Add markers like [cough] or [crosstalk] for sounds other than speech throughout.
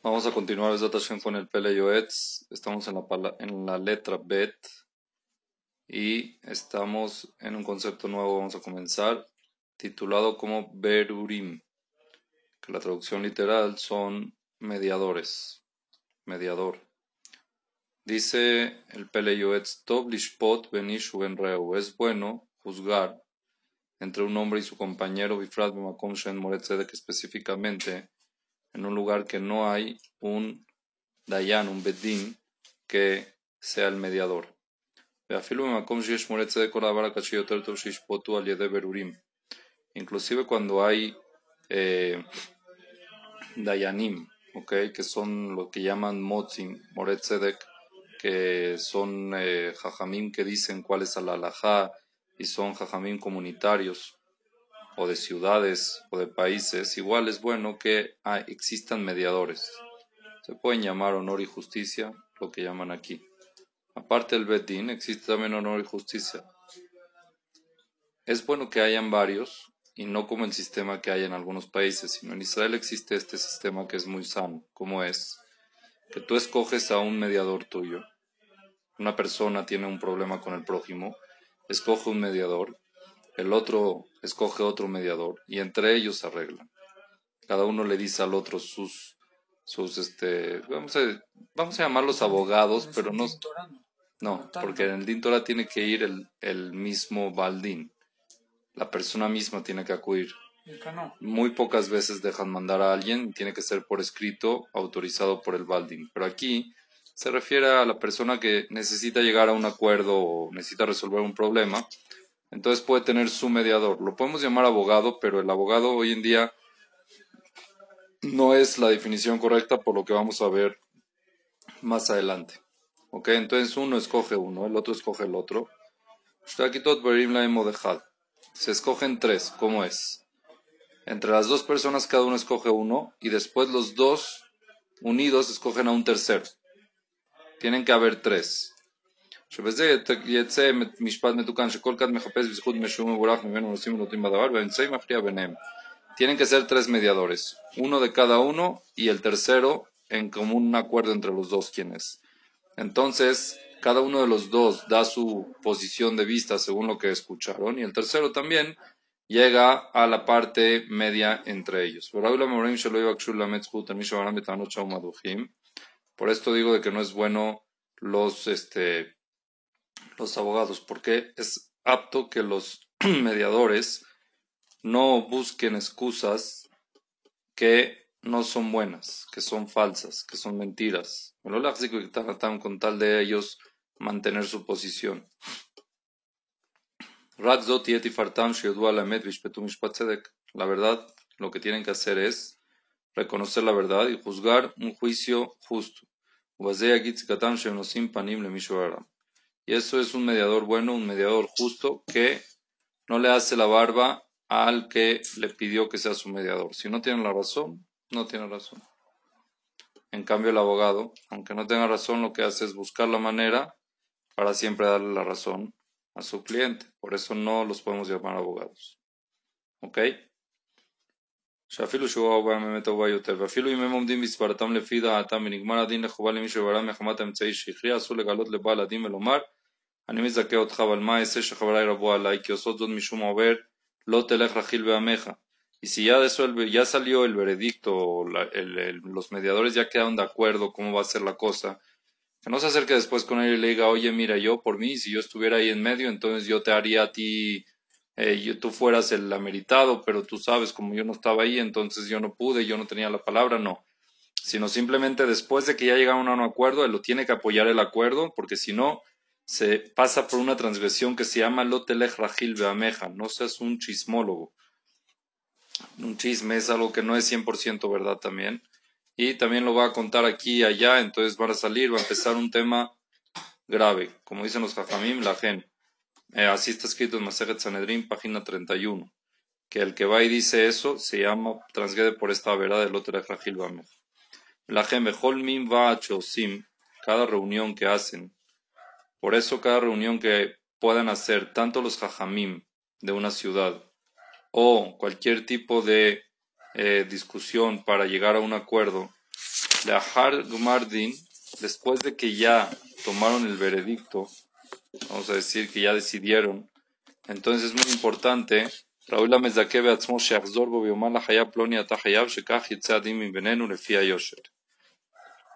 Vamos a continuar con el Pele Yoetz. Estamos en la, en la letra Bet y estamos en un concepto nuevo. Vamos a comenzar titulado como Berurim, que la traducción literal son mediadores, mediador. Dice el Pele Yoetz, Tov lishpot benishu reu. Es bueno juzgar entre un hombre y su compañero, Bifrat Bemakom Shen Moretzedek específicamente en un lugar que no hay un dayan, un bedín, que sea el mediador. Inclusive cuando hay eh, dayanim, okay, que son lo que llaman motzim, moretzedek, que son eh, jajamim que dicen cuál es la halajá y son jajamim comunitarios o de ciudades o de países, igual es bueno que ah, existan mediadores. Se pueden llamar honor y justicia, lo que llaman aquí. Aparte del Bedín, existe también honor y justicia. Es bueno que hayan varios y no como el sistema que hay en algunos países, sino en Israel existe este sistema que es muy sano, como es que tú escoges a un mediador tuyo. Una persona tiene un problema con el prójimo, escoge un mediador el otro escoge otro mediador y entre ellos arreglan. Cada uno le dice al otro sus, sus este, vamos a, vamos a llamarlos abogados, pero no, no, porque en el Dintora tiene que ir el, el mismo Baldín. La persona misma tiene que acudir. Muy pocas veces dejan mandar a alguien, tiene que ser por escrito, autorizado por el Baldín. Pero aquí se refiere a la persona que necesita llegar a un acuerdo o necesita resolver un problema entonces puede tener su mediador. Lo podemos llamar abogado, pero el abogado hoy en día no es la definición correcta por lo que vamos a ver más adelante. ¿Ok? Entonces uno escoge uno, el otro escoge el otro. Se escogen tres, ¿cómo es? Entre las dos personas cada uno escoge uno y después los dos unidos escogen a un tercero. Tienen que haber tres. Tienen que ser tres mediadores, uno de cada uno y el tercero en común acuerdo entre los dos quienes. Entonces, cada uno de los dos da su posición de vista según lo que escucharon y el tercero también llega a la parte media entre ellos. Por esto digo de que no es bueno los este, los abogados, porque es apto que los [clears throat] mediadores no busquen excusas que no son buenas, que son falsas, que son mentiras. con tal de ellos mantener su posición. La verdad, lo que tienen que hacer es reconocer la verdad y juzgar un juicio justo. Y eso es un mediador bueno, un mediador justo que no le hace la barba al que le pidió que sea su mediador. Si no tiene la razón, no tiene razón. En cambio, el abogado, aunque no tenga razón, lo que hace es buscar la manera para siempre darle la razón a su cliente. Por eso no los podemos llamar abogados. ¿Ok? שאפילו שהוא הרבה באמת טובה יותר, ואפילו אם הם עומדים בסברתם לפי דעתם ונגמר הדין לחובה למי שברם מחמת האמצעי שהכריע, אסור לגלות לבעל הדין ולומר אני מזכה אותך, אבל מה אעשה שחבריי רבו עליי, כי עושות זאת משום עובר, לא תלך רכיל בעמך. Y si ya, eso, ya salió el veredicto, la, el, el, los mediadores ya quedaron de acuerdo cómo va a ser la cosa, que no se acerque después con él y le diga, oye, mira, yo por mí, si yo estuviera ahí en medio, entonces yo te haría a ti, eh, yo, tú fueras el ameritado, pero tú sabes, como yo no estaba ahí, entonces yo no pude, yo no tenía la palabra, no. Sino simplemente después de que ya llegaron a un acuerdo, él lo tiene que apoyar el acuerdo, porque si no, se pasa por una transgresión que se llama Lotelech Rajil Beameja, no seas un chismólogo. Un chisme es algo que no es 100% verdad también. Y también lo va a contar aquí y allá, entonces van a salir, va a empezar un tema grave, como dicen los Jajamim, la gen. Eh, así está escrito en Maseret Sanedrin, página 31, que el que va y dice eso se llama, transgrede por esta verdad de Lotelech Rajil Beameja. La gen, Mim va a cada reunión que hacen, por eso cada reunión que puedan hacer tanto los jajamim de una ciudad o cualquier tipo de eh, discusión para llegar a un acuerdo, Lahar Gmardin, después de que ya tomaron el veredicto, vamos a decir que ya decidieron, entonces es muy importante,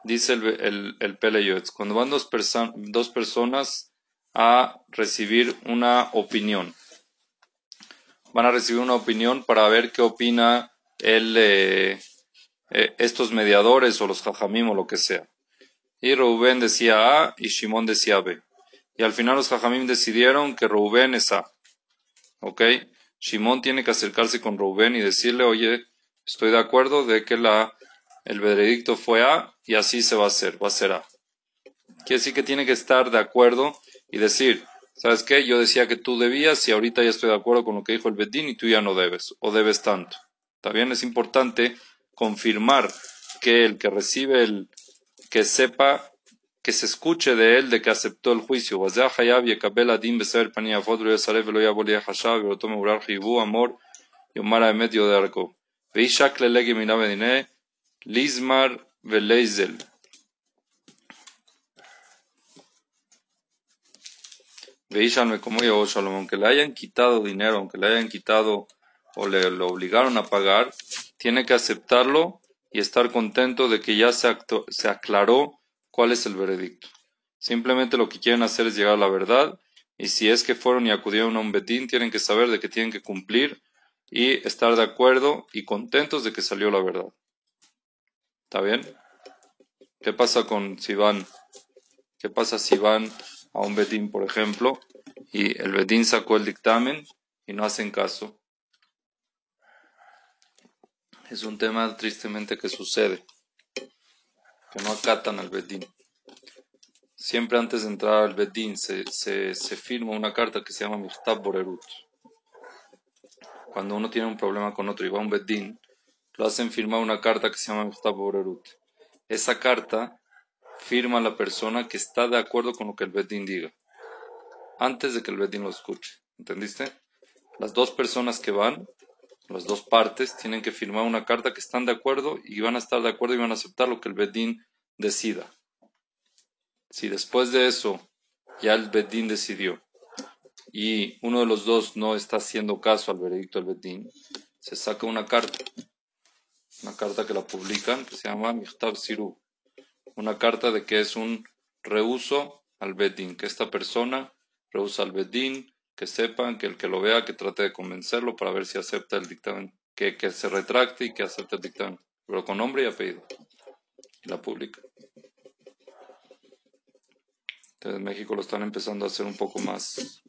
Dice el, el, el Pele cuando van dos, perso dos personas a recibir una opinión, van a recibir una opinión para ver qué opina el, eh, eh, estos mediadores o los jajamim o lo que sea. Y Reuben decía A y Shimon decía B. Y al final los jajamim decidieron que Reuben es A. ¿Ok? Shimon tiene que acercarse con Reuben y decirle, oye, estoy de acuerdo de que la, el veredicto fue A y así se va a hacer, va a ser A. Quiere decir que tiene que estar de acuerdo y decir, ¿sabes qué? Yo decía que tú debías y ahorita ya estoy de acuerdo con lo que dijo el Bedín y tú ya no debes, o debes tanto. También es importante confirmar que el que recibe el, que sepa, que se escuche de él de que aceptó el juicio. Lismar Veleizel. Veíshanme como aunque le hayan quitado dinero, aunque le hayan quitado o le lo obligaron a pagar, tiene que aceptarlo y estar contento de que ya se, se aclaró cuál es el veredicto. Simplemente lo que quieren hacer es llegar a la verdad y si es que fueron y acudieron a un betín, tienen que saber de que tienen que cumplir y estar de acuerdo y contentos de que salió la verdad. ¿Está bien? ¿Qué pasa con si van? ¿Qué pasa si van a un betín, por ejemplo, y el betín sacó el dictamen y no hacen caso? Es un tema tristemente que sucede, que no acatan al betín. Siempre antes de entrar al betín se, se, se firma una carta que se llama Mishtab Borerut. Cuando uno tiene un problema con otro y va a un betín, lo hacen firmar una carta que se llama Borerut. Esa carta firma la persona que está de acuerdo con lo que el Bedín diga, antes de que el Bedín lo escuche. ¿Entendiste? Las dos personas que van, las dos partes, tienen que firmar una carta que están de acuerdo y van a estar de acuerdo y van a aceptar lo que el Bedín decida. Si después de eso ya el Bedín decidió y uno de los dos no está haciendo caso al veredicto del Bedín, se saca una carta, una carta que la publican que se llama Mihtab Siru, una carta de que es un reuso al Bedín, que esta persona rehúsa al Bedín, que sepan, que el que lo vea, que trate de convencerlo para ver si acepta el dictamen, que, que se retracte y que acepte el dictamen, pero con nombre y apellido. Y la publica. Entonces en México lo están empezando a hacer un poco más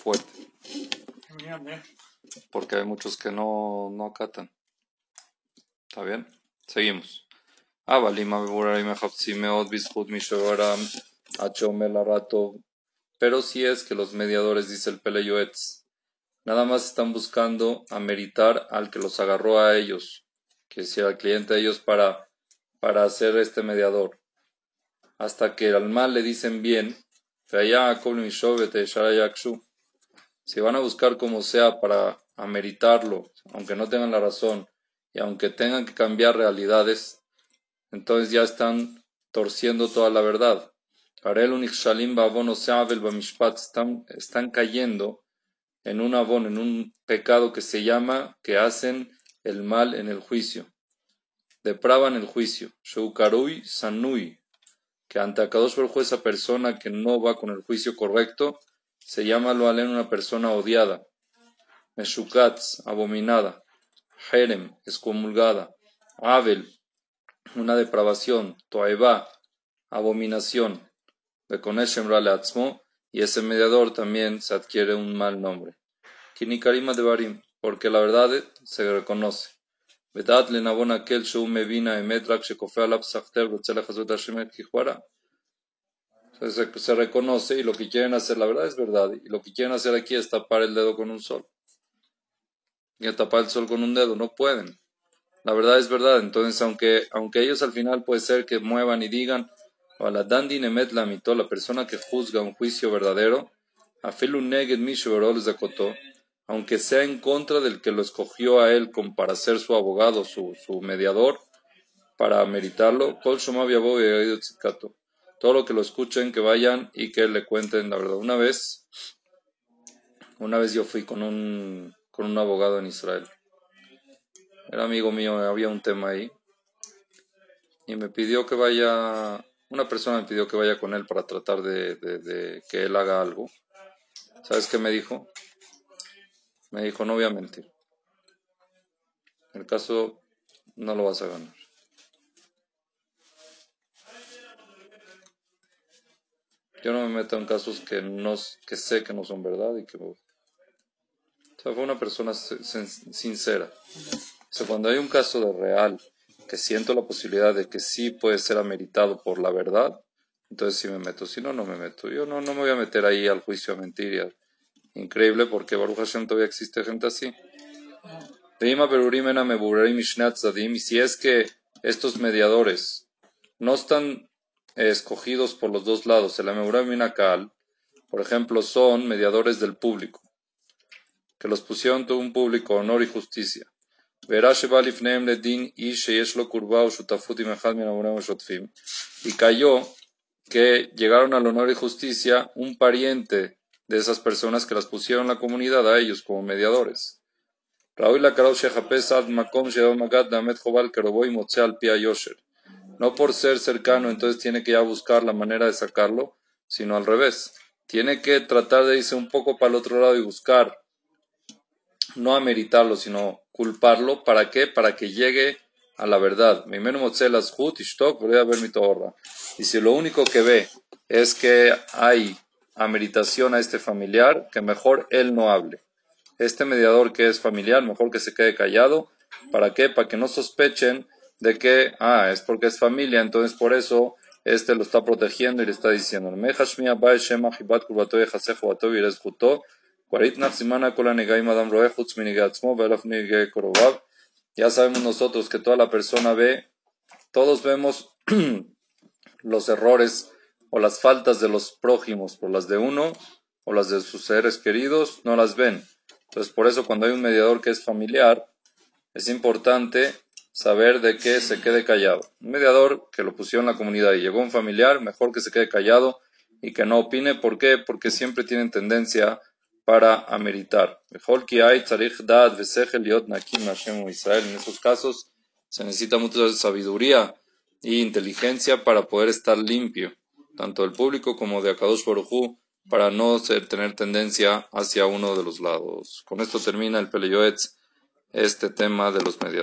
fuerte. Porque hay muchos que no, no acatan. ¿Está bien? Seguimos. Pero si es que los mediadores, dice el Peleyoetz, nada más están buscando ameritar al que los agarró a ellos, que sea al cliente de ellos para, para hacer este mediador. Hasta que al mal le dicen bien, si van a buscar como sea para ameritarlo, aunque no tengan la razón, y aunque tengan que cambiar realidades, entonces ya están torciendo toda la verdad. Están, están cayendo en un abón, en un pecado que se llama que hacen el mal en el juicio. Depravan el juicio. Shoukarui Sanui, que ante Akadosh Baruj esa persona que no va con el juicio correcto, se llama lo alen una persona odiada. Meshukatz, abominada. Jerem, excomulgada. Abel, una depravación. Toeva, abominación. Bekoneshem Atzmo, y ese mediador también se adquiere un mal nombre. Kinikarima de Barim, porque la verdad se reconoce. Vedat le nabon aquel shou mevina emetrak shekofea lap sachter betzela chazot hashemet kijuara. Se, se reconoce y lo que quieren hacer, la verdad es verdad, y lo que quieren hacer aquí es tapar el dedo con un sol. Y tapar el sol con un dedo, no pueden. La verdad es verdad, entonces aunque, aunque ellos al final puede ser que muevan y digan, o la dandi nemet la mitó, la persona que juzga un juicio verdadero, afilu neged zakotó, aunque sea en contra del que lo escogió a él como para ser su abogado, su, su mediador, para meditarlo. Todo lo que lo escuchen, que vayan y que le cuenten la verdad. Una vez, una vez yo fui con un, con un abogado en Israel. Era amigo mío, había un tema ahí. Y me pidió que vaya, una persona me pidió que vaya con él para tratar de, que él haga algo. ¿Sabes qué me dijo? Me dijo, no voy a mentir. El caso no lo vas a ganar. Yo no me meto en casos que, no, que sé que no son verdad y que... O fue una persona sincera. O cuando hay un caso de real que siento la posibilidad de que sí puede ser ameritado por la verdad, entonces sí me meto. Si no, no me meto. Yo no, no me voy a meter ahí al juicio a mentir. Increíble porque Baruch Hashem todavía existe gente así. Y si es que estos mediadores no están escogidos por los dos lados, el Minakal, por ejemplo, son mediadores del público, que los pusieron todo un público, honor y justicia. Y cayó que llegaron al honor y justicia un pariente de esas personas que las pusieron la comunidad a ellos como mediadores. No por ser cercano, entonces tiene que ya buscar la manera de sacarlo, sino al revés. Tiene que tratar de irse un poco para el otro lado y buscar, no ameritarlo, sino culparlo. ¿Para qué? Para que llegue a la verdad. Y si lo único que ve es que hay ameritación a este familiar, que mejor él no hable este mediador que es familiar, mejor que se quede callado. ¿Para qué? Para que no sospechen de que, ah, es porque es familia, entonces por eso este lo está protegiendo y le está diciendo, ya sabemos nosotros que toda la persona ve, todos vemos [clears throat] los errores o las faltas de los prójimos, por las de uno o las de sus seres queridos, no las ven. Entonces, por eso cuando hay un mediador que es familiar, es importante saber de qué se quede callado. Un mediador que lo pusieron en la comunidad y llegó un familiar, mejor que se quede callado y que no opine. ¿Por qué? Porque siempre tienen tendencia para ameritar. En esos casos se necesita mucha sabiduría y inteligencia para poder estar limpio, tanto del público como de Akadosh Baruj para no ser, tener tendencia hacia uno de los lados. Con esto termina el Peleyoetz, este tema de los mediadores.